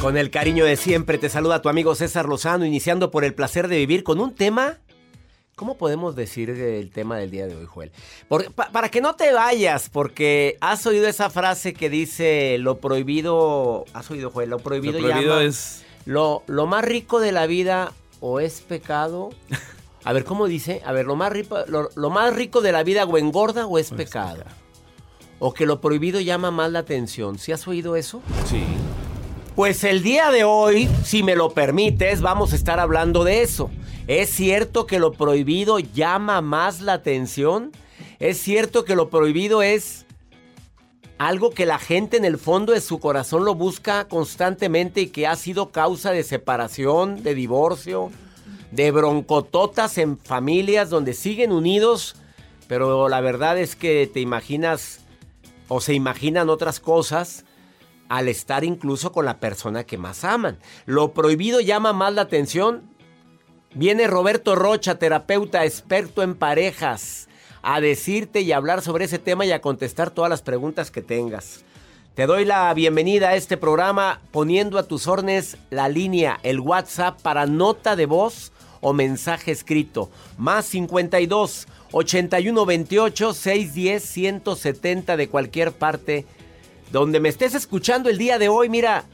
Con el cariño de siempre te saluda tu amigo César Lozano, iniciando por el placer de vivir con un tema. ¿Cómo podemos decir el tema del día de hoy, Joel? Por- pa- para que no te vayas, porque has oído esa frase que dice lo prohibido. ¿Has oído, Joel? Lo prohibido, Lo prohibido llama- es- Lo, lo más rico de la vida o es pecado. A ver, ¿cómo dice? A ver, lo más rico, lo, lo más rico de la vida o engorda o es pecado. O que lo prohibido llama más la atención. ¿Sí has oído eso? Sí. Pues el día de hoy, si me lo permites, vamos a estar hablando de eso. ¿Es cierto que lo prohibido llama más la atención? ¿Es cierto que lo prohibido es algo que la gente en el fondo de su corazón lo busca constantemente y que ha sido causa de separación, de divorcio, de broncototas en familias donde siguen unidos, pero la verdad es que te imaginas o se imaginan otras cosas al estar incluso con la persona que más aman. Lo prohibido llama más la atención. Viene Roberto Rocha, terapeuta experto en parejas, a decirte y hablar sobre ese tema y a contestar todas las preguntas que tengas. Te doy la bienvenida a este programa poniendo a tus órdenes la línea, el WhatsApp para nota de voz o mensaje escrito. Más 52 81 28 610 170 de cualquier parte donde me estés escuchando el día de hoy, mira,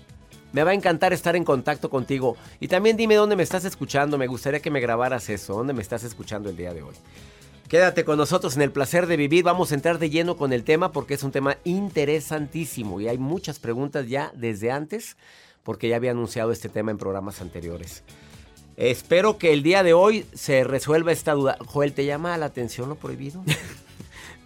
me va a encantar estar en contacto contigo. Y también dime dónde me estás escuchando, me gustaría que me grabaras eso, dónde me estás escuchando el día de hoy. Quédate con nosotros en el placer de vivir, vamos a entrar de lleno con el tema porque es un tema interesantísimo y hay muchas preguntas ya desde antes porque ya había anunciado este tema en programas anteriores. Espero que el día de hoy se resuelva esta duda. Joel, ¿te llama la atención lo prohibido?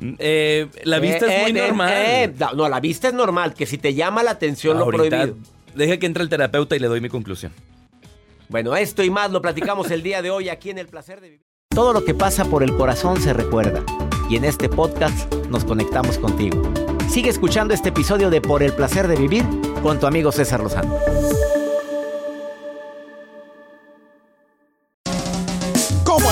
Eh, la vista Eh, es muy eh, normal. eh, no, la vista es normal, que si te llama la atención lo prohibido. Deja que entre el terapeuta y le doy mi conclusión. Bueno, esto y más lo platicamos el día de hoy aquí en El Placer de Vivir. Todo lo que pasa por el corazón se recuerda. Y en este podcast nos conectamos contigo. Sigue escuchando este episodio de Por el Placer de Vivir con tu amigo César Lozano.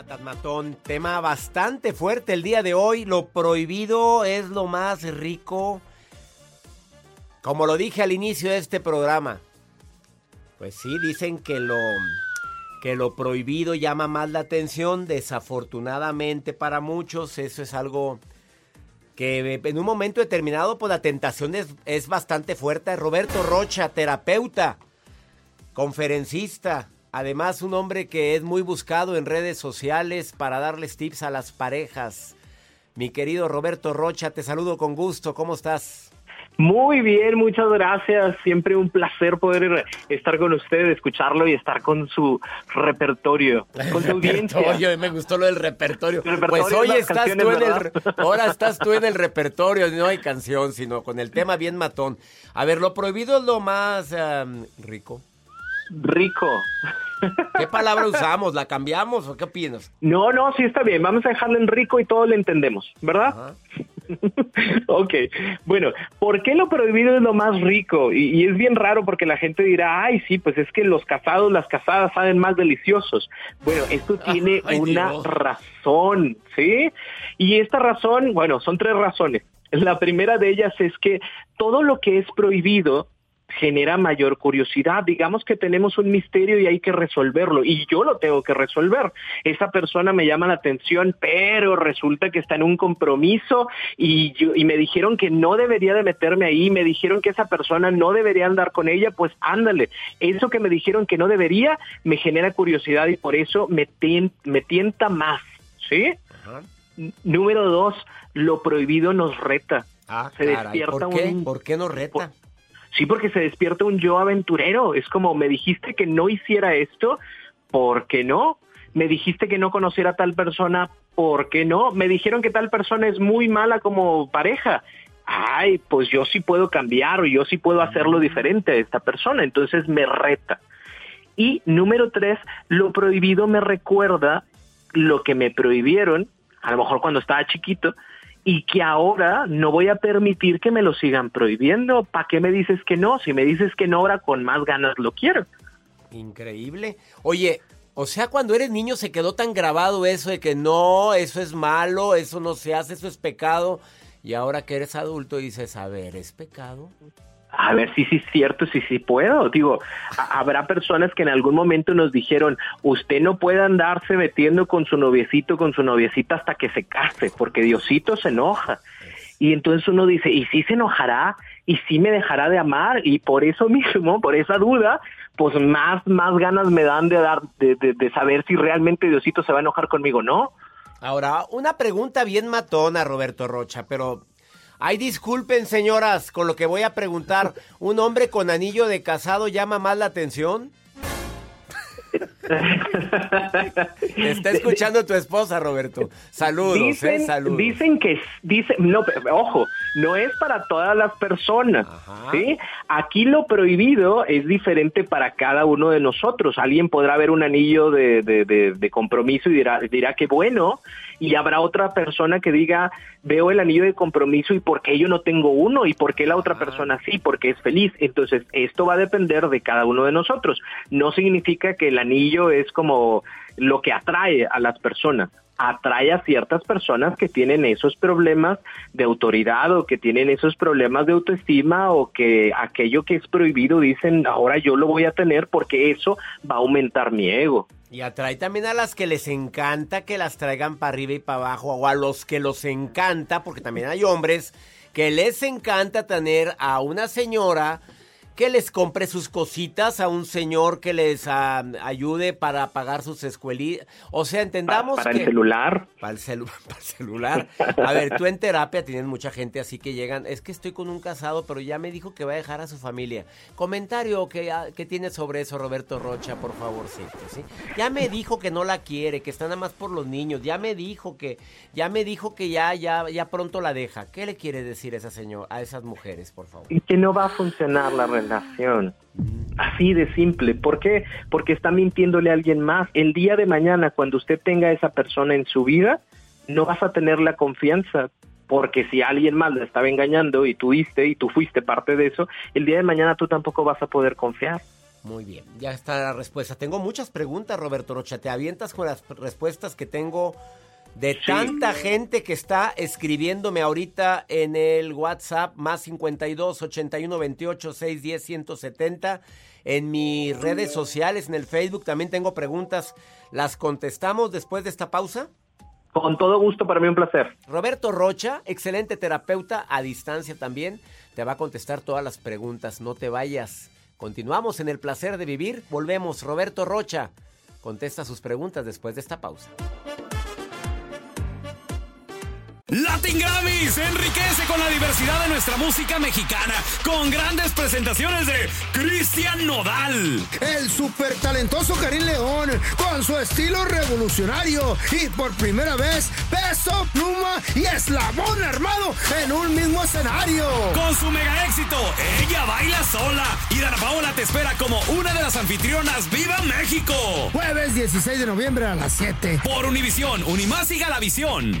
Qué tema tan matón, tema bastante fuerte el día de hoy. Lo prohibido es lo más rico. Como lo dije al inicio de este programa. Pues sí, dicen que lo que lo prohibido llama más la atención. Desafortunadamente para muchos eso es algo que en un momento determinado pues la tentación es, es bastante fuerte. Roberto Rocha, terapeuta, conferencista, además un hombre que es muy buscado en redes sociales para darles tips a las parejas. Mi querido Roberto Rocha, te saludo con gusto, ¿cómo estás? Muy bien, muchas gracias. Siempre un placer poder estar con ustedes, escucharlo y estar con su repertorio, con su audiencia. me gustó lo del repertorio. pues hoy estás tú en el, ahora estás tú en el repertorio, no hay canción, sino con el tema bien matón. A ver, lo prohibido es lo más rico. Rico. ¿Qué palabra usamos? ¿La cambiamos o qué opinas? No, no, sí está bien. Vamos a dejarlo en rico y todo lo entendemos, ¿verdad? ok, bueno, ¿por qué lo prohibido es lo más rico? Y, es bien raro porque la gente dirá, ay, sí, pues es que los casados, las casadas saben más deliciosos. Bueno, esto tiene una razón, ¿sí? Y esta razón, bueno, son tres razones. La primera de ellas es que todo lo que es prohibido genera mayor curiosidad. Digamos que tenemos un misterio y hay que resolverlo y yo lo tengo que resolver. Esa persona me llama la atención, pero resulta que está en un compromiso y, y me dijeron que no debería de meterme ahí, me dijeron que esa persona no debería andar con ella, pues ándale. Eso que me dijeron que no debería me genera curiosidad y por eso me, me tienta más, ¿sí? Número dos, lo prohibido nos reta. Ah, se despierta ¿Por qué? ¿Por qué nos reta? Sí, porque se despierta un yo aventurero. Es como, me dijiste que no hiciera esto, ¿por qué no? Me dijiste que no conociera a tal persona, ¿por qué no? Me dijeron que tal persona es muy mala como pareja. Ay, pues yo sí puedo cambiar o yo sí puedo hacerlo diferente a esta persona. Entonces me reta. Y número tres, lo prohibido me recuerda lo que me prohibieron, a lo mejor cuando estaba chiquito, y que ahora no voy a permitir que me lo sigan prohibiendo. ¿Para qué me dices que no? Si me dices que no, ahora con más ganas lo quiero. Increíble. Oye, o sea, cuando eres niño se quedó tan grabado eso de que no, eso es malo, eso no se hace, eso es pecado. Y ahora que eres adulto dices, a ver, ¿es pecado? A ver si sí es cierto, si sí puedo. Digo, habrá personas que en algún momento nos dijeron, usted no puede andarse metiendo con su noviecito, con su noviecita hasta que se case, porque Diosito se enoja. Y entonces uno dice, ¿y si se enojará? ¿Y si me dejará de amar? Y por eso mismo, por esa duda, pues más, más ganas me dan de dar, de, de saber si realmente Diosito se va a enojar conmigo, ¿no? Ahora, una pregunta bien matona, Roberto Rocha, pero Ay, disculpen, señoras, con lo que voy a preguntar. ¿Un hombre con anillo de casado llama más la atención? Te está escuchando tu esposa, Roberto. Saludos, ¿eh? dicen, Saludos. Dicen que, dicen, no, ojo, no es para todas las personas, ¿sí? Aquí lo prohibido es diferente para cada uno de nosotros. Alguien podrá ver un anillo de, de compromiso y dirá, dirá que bueno, y habrá otra persona que diga, veo el anillo de compromiso y por qué yo no tengo uno y por qué la otra persona sí, porque es feliz. Entonces, esto va a depender de cada uno de nosotros. No significa que el anillo es como lo que atrae a las personas atrae a ciertas personas que tienen esos problemas de autoridad o que tienen esos problemas de autoestima o que aquello que es prohibido dicen ahora yo lo voy a tener porque eso va a aumentar mi ego. Y atrae también a las que les encanta que las traigan para arriba y para abajo, o a los que los encanta, porque también hay hombres que les encanta tener a una señora que les compre sus cositas a un señor que les ah, ayude para pagar sus escuelitas. O sea, entendamos para, el celular. Para el, para el celular. A ver, tú en terapia tienes mucha gente así que llegan. Es que estoy con un casado, pero ya me dijo que va a dejar a su familia. Comentario que, ah, que tiene sobre eso Roberto Rocha, por favor, ¿sí? Ya me dijo que no la quiere, que está nada más por los niños. Ya me dijo que, ya me dijo que ya, ya, ya pronto la deja. ¿Qué le quiere decir esa señora, a esas mujeres, por favor? Y que no va a funcionar la relación Así de simple. ¿Por qué? Porque está mintiéndole a alguien más. El día de mañana, cuando usted tenga a esa persona en su vida, no vas a tener la confianza. Porque si alguien más le estaba engañando y tú diste y tú fuiste parte de eso, el día de mañana tú tampoco vas a poder confiar. Muy bien, ya está la respuesta. Tengo muchas preguntas, Roberto Rocha. Te avientas con las respuestas que tengo de tanta gente que está escribiéndome ahorita en el WhatsApp más 52 81 28 610 170. En mis redes sociales, en el Facebook también tengo preguntas. ¿Las contestamos después de esta pausa? Con todo gusto, para mí un placer. Roberto Rocha, excelente terapeuta a distancia también, te va a contestar todas las preguntas. No te vayas. Continuamos en el placer de vivir. Volvemos. Roberto Rocha contesta sus preguntas después de esta pausa. Latin Grammys enriquece con la diversidad de nuestra música mexicana, con grandes presentaciones de Cristian Nodal. El súper talentoso Karim León, con su estilo revolucionario y por primera vez peso, pluma y eslabón armado en un mismo escenario. Con su mega éxito, Ella Baila Sola. Y Dana Paola te espera como una de las anfitrionas ¡Viva México! Jueves 16 de noviembre a las 7. Por Univisión, Unimás y Galavisión.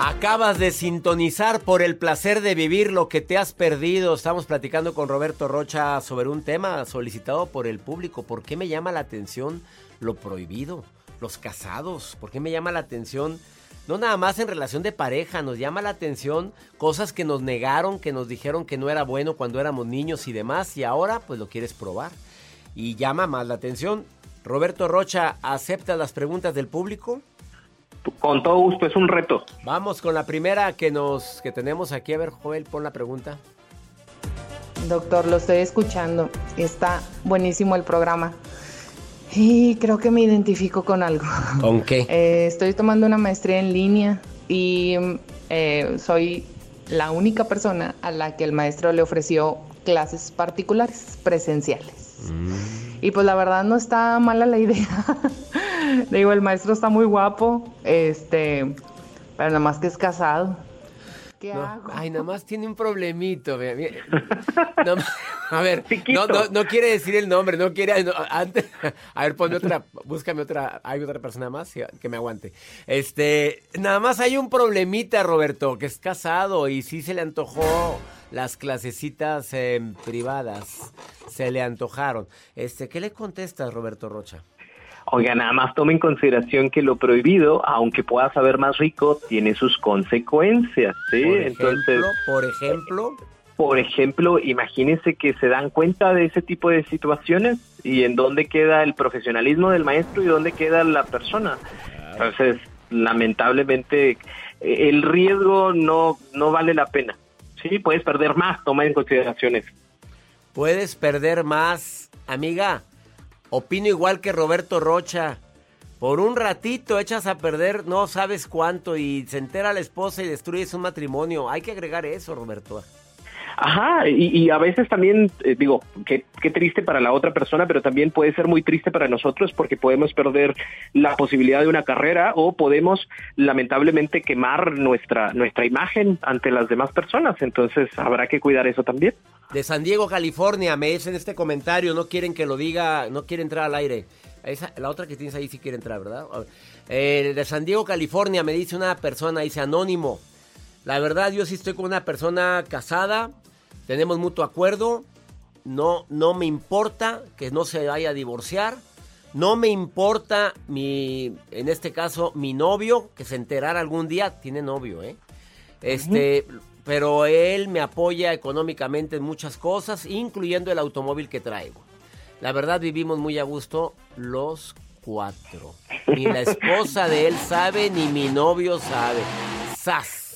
Acabas de sintonizar por el placer de vivir lo que te has perdido. Estamos platicando con Roberto Rocha sobre un tema solicitado por el público. ¿Por qué me llama la atención lo prohibido? Los casados. ¿Por qué me llama la atención? No nada más en relación de pareja, nos llama la atención cosas que nos negaron, que nos dijeron que no era bueno cuando éramos niños y demás, y ahora pues lo quieres probar. Y llama más la atención. Roberto Rocha, ¿acepta las preguntas del público? Con todo gusto, es un reto. Vamos con la primera que nos que tenemos aquí. A ver, Joel, pon la pregunta. Doctor, lo estoy escuchando. Está buenísimo el programa. Y creo que me identifico con algo. ¿Con qué? Eh, estoy tomando una maestría en línea y eh, soy la única persona a la que el maestro le ofreció clases particulares, presenciales. Y pues la verdad no está mala la idea. Digo, el maestro está muy guapo, este, pero nada más que es casado. ¿Qué No, hago? Ay, nada más tiene un problemito. No, a ver, no, no, no quiere decir el nombre, no quiere. no, antes, a ver, ponme otra, búscame otra. Hay otra persona más que que me aguante. Este, nada más hay un problemita, Roberto, que es casado y sí se le antojó las clasecitas eh, privadas. Se le antojaron. Este, ¿qué le contestas, Roberto Rocha? Oiga, nada más tome en consideración que lo prohibido, aunque pueda saber más rico, tiene sus consecuencias, ¿sí? Por Entonces, ejemplo, por ejemplo. por ejemplo, imagínense que se dan cuenta de ese tipo de situaciones y en dónde queda el profesionalismo del maestro y dónde queda la persona. Entonces, lamentablemente, eh, el riesgo no, no vale la pena. Sí, puedes perder más, toma en consideración eso. Puedes perder más, amiga. Opino igual que Roberto Rocha. Por un ratito echas a perder no sabes cuánto y se entera la esposa y destruyes un matrimonio. Hay que agregar eso, Roberto. Ajá, y, y a veces también, eh, digo, qué, qué triste para la otra persona, pero también puede ser muy triste para nosotros porque podemos perder la posibilidad de una carrera o podemos lamentablemente quemar nuestra, nuestra imagen ante las demás personas. Entonces habrá que cuidar eso también. De San Diego, California, me dicen este comentario, no quieren que lo diga, no quiere entrar al aire. La otra que tienes ahí sí quiere entrar, ¿verdad? Eh, de San Diego, California, me dice una persona, dice anónimo. La verdad, yo sí estoy con una persona casada, tenemos mutuo acuerdo, no, no me importa que no se vaya a divorciar, no me importa mi, en este caso, mi novio, que se enterara algún día, tiene novio, ¿eh? Este, pero él me apoya económicamente en muchas cosas, incluyendo el automóvil que traigo. La verdad vivimos muy a gusto los cuatro. Ni la esposa de él sabe, ni mi novio sabe. ¡Sas!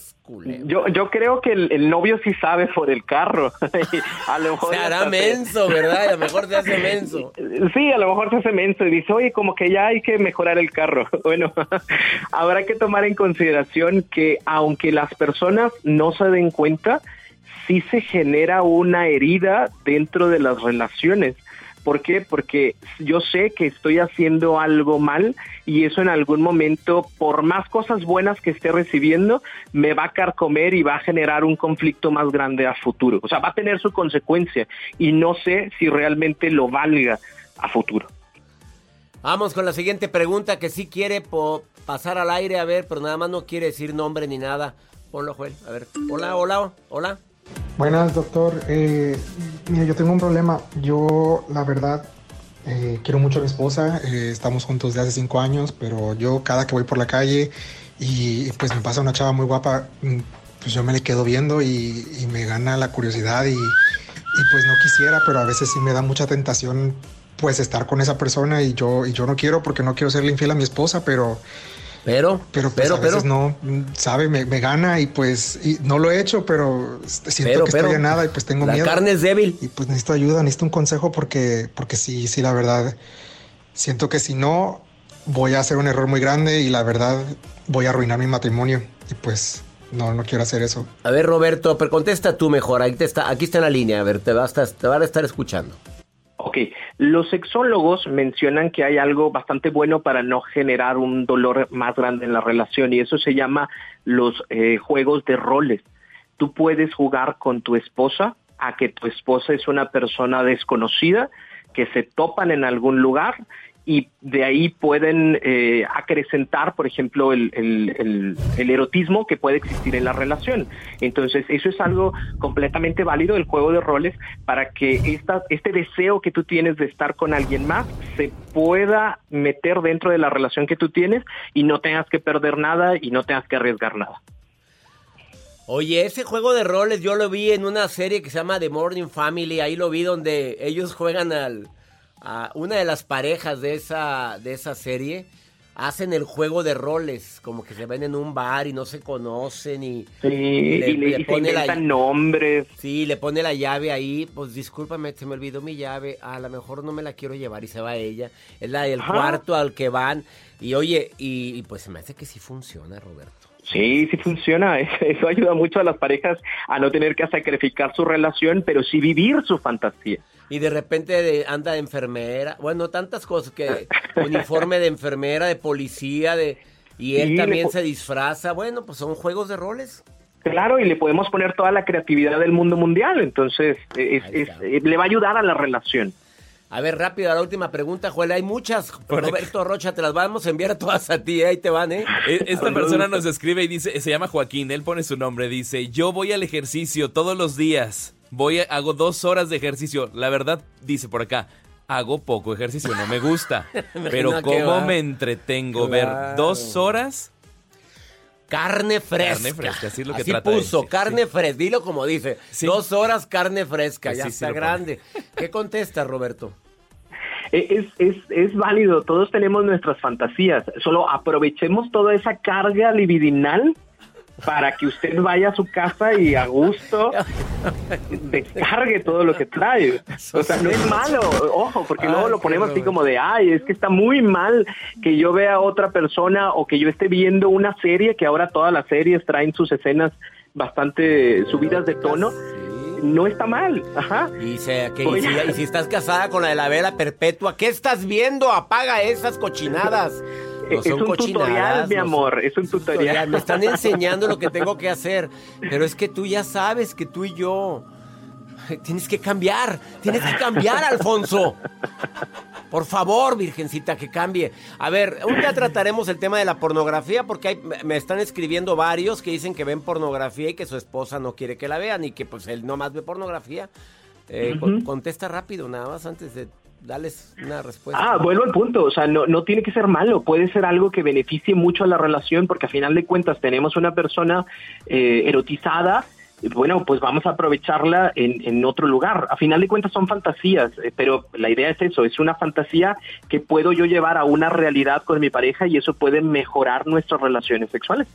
Yo, yo creo que el, el novio sí sabe por el carro. a lo mejor Se hará menso, ¿verdad? A lo mejor se hace menso. Sí, a lo mejor se hace menso y dice, oye, como que ya hay que mejorar el carro. Bueno, habrá que tomar en consideración que aunque las personas no se den cuenta, sí se genera una herida dentro de las relaciones. ¿Por qué? Porque yo sé que estoy haciendo algo mal y eso en algún momento, por más cosas buenas que esté recibiendo, me va a carcomer y va a generar un conflicto más grande a futuro. O sea, va a tener su consecuencia y no sé si realmente lo valga a futuro. Vamos con la siguiente pregunta que sí quiere pasar al aire, a ver, pero nada más no quiere decir nombre ni nada. Ponlo, Joel. A ver. Hola, hola, hola. Buenas, doctor. Eh, mira, yo tengo un problema. Yo, la verdad, eh, quiero mucho a mi esposa. eh, estamos juntos de hace cinco años, pero yo cada que voy por la calle y pues me pasa una chava muy guapa, mm, pues yo me le quedo viendo y, me gana la curiosidad y, y pues no quisiera, pero a veces sí me da mucha tentación pues estar con esa persona y yo, y yo no quiero porque no quiero serle infiel a mi esposa, pero... Pero, pero, pues, pero, a veces pero. no, sabe, me, me gana y pues y no lo he hecho, pero siento Pero, que pero, estoy a nada y pues tengo la miedo. carne es débil. Y pues necesito ayuda, necesito un consejo porque, porque sí, sí, la verdad, siento que si no, voy a hacer un error muy grande y la verdad voy a arruinar mi matrimonio y pues no, no quiero hacer eso. A ver, Roberto, pero contesta tú mejor. Aquí, te está, aquí está en la línea. A ver, te, va a estar- te van a estar escuchando. Ok, los sexólogos mencionan que hay algo bastante bueno para no generar un dolor más grande en la relación y eso se llama los eh, juegos de roles. Tú puedes jugar con tu esposa a que tu esposa es una persona desconocida, que se topan en algún lugar y de ahí pueden eh, acrecentar, por ejemplo, el, el- el- el erotismo que puede existir en la relación. Entonces, eso es algo completamente válido del juego de roles para que esta, este deseo que tú tienes de estar con alguien más se pueda meter dentro de la relación que tú tienes y no tengas que perder nada y no tengas que arriesgar nada. Oye, ese juego de roles yo lo vi en una serie que se llama The Morning Family. Ahí lo vi donde ellos juegan al a una de las parejas de esa de esa serie. Hacen el juego de roles, como que se ven en un bar y no se conocen y Sí, y le- y se inventan nombres. Sí, le pone la llave ahí, pues discúlpame, se me olvidó mi llave, a lo mejor no me la quiero llevar y se va ella. Es la del Ajá. cuarto al que van y oye, y, y pues se me hace que sí funciona, Roberto. Sí, sí funciona. Eso ayuda mucho a las parejas a no tener que sacrificar su relación, pero sí vivir su fantasía. Y de repente anda de enfermera, bueno, tantas cosas que uniforme de enfermera, de policía, de y él Sí, también se disfraza. Bueno, pues son juegos de roles. Claro, y le podemos poner toda la creatividad del mundo mundial, entonces es- es- eh, le va a ayudar a la relación. A ver, rápido, la última pregunta, Joel. Hay muchas. Roberto Rocha, te las vamos a enviar a todas a ti, ¿eh? ahí te van, ¿eh? E- Esta persona nos escribe y dice, se llama Joaquín, él pone su nombre, dice, yo voy al ejercicio todos los días, voy, a- hago dos horas de ejercicio, la verdad, dice por acá, hago poco ejercicio, no me gusta, pero cómo me entretengo ver dos horas Carne fresca. Carne fresca, así es lo que Así trata puso, carne fresca. Dilo como dice. Dos horas carne fresca, Así ya sí está grande. ¿Qué contesta, Roberto? Es, es, es válido, todos tenemos nuestras fantasías, solo aprovechemos toda esa carga libidinal para que usted vaya a su casa y a gusto descargue todo lo que trae. O sea, no es malo, ojo, porque luego lo ponemos así como de, ay, es que está muy mal que yo vea a otra persona o que yo esté viendo una serie, que ahora todas las series traen sus escenas bastante subidas de tono. No está mal, ajá. Y, se- que- y si, y si estás casada con la de la vela perpetua, ¿qué estás viendo? Apaga esas cochinadas. No Es son un cochinadas, tutorial, mi no amor, es un tutorial. Me están enseñando lo que tengo que hacer. Pero es que tú ya sabes que tú y yo. Tienes que cambiar. Tienes que cambiar, Alfonso. Por favor, Virgencita, que cambie. A ver, un día trataremos el tema de la pornografía porque hay- me- están escribiendo varios que dicen que ven pornografía y que su esposa no quiere que la vean y que pues él nomás ve pornografía. Eh, con- contesta rápido, nada más antes de darles una respuesta. Ah, vuelvo al punto, o sea, no, no tiene que ser malo, puede ser algo que beneficie mucho a la relación, porque a final de cuentas tenemos una persona eh, erotizada, bueno, pues vamos a aprovecharla en, otro lugar. A final de cuentas son fantasías, eh, pero la idea es eso, es una fantasía que puedo yo llevar a una realidad con mi pareja y eso puede mejorar nuestras relaciones sexuales.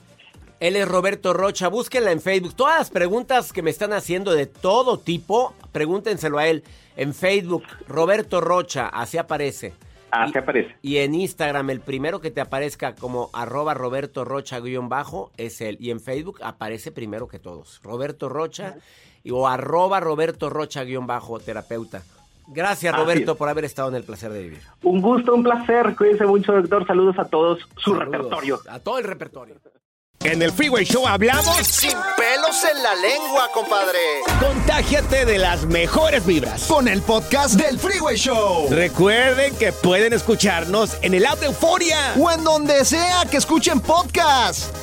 Él es Roberto Rocha, búsquenla en Facebook. Todas las preguntas que me están haciendo de todo tipo, pregúntenselo a él. En Facebook, Roberto Rocha, así aparece. Así aparece. Y en Instagram, el primero que te aparezca como arroba Roberto Rocha guion bajo es él. Y en Facebook aparece primero que todos. Roberto Rocha y- o arroba Roberto Rocha guion bajo terapeuta. Gracias, Roberto, por haber estado en el placer de vivir. Un gusto, un placer. Cuídense mucho, doctor. Saludos a todos. Su Saludos. repertorio. A todo el repertorio. En el Freeway Show hablamos. Sin pelos en la lengua, compadre. Contágiate de las mejores vibras. Con el podcast del Freeway Show. Recuerden que pueden escucharnos en el app de Euforia. O en donde sea que escuchen podcast.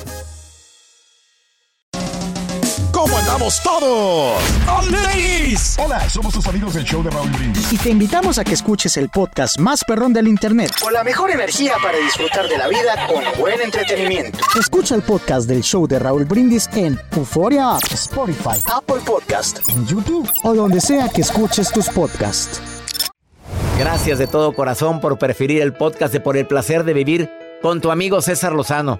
Andamos todos? ¡Ladies! Hola, somos tus amigos del show de Raúl Brindis. Y te invitamos a que escuches el podcast más perrón del internet. Con la mejor energía para disfrutar de la vida con buen entretenimiento. Escucha el podcast del show de Raúl Brindis en Euforia App, Spotify, Apple Podcast. en YouTube o donde sea que escuches tus podcasts. Gracias de todo corazón por preferir el podcast de Por el placer de vivir con tu amigo César Lozano.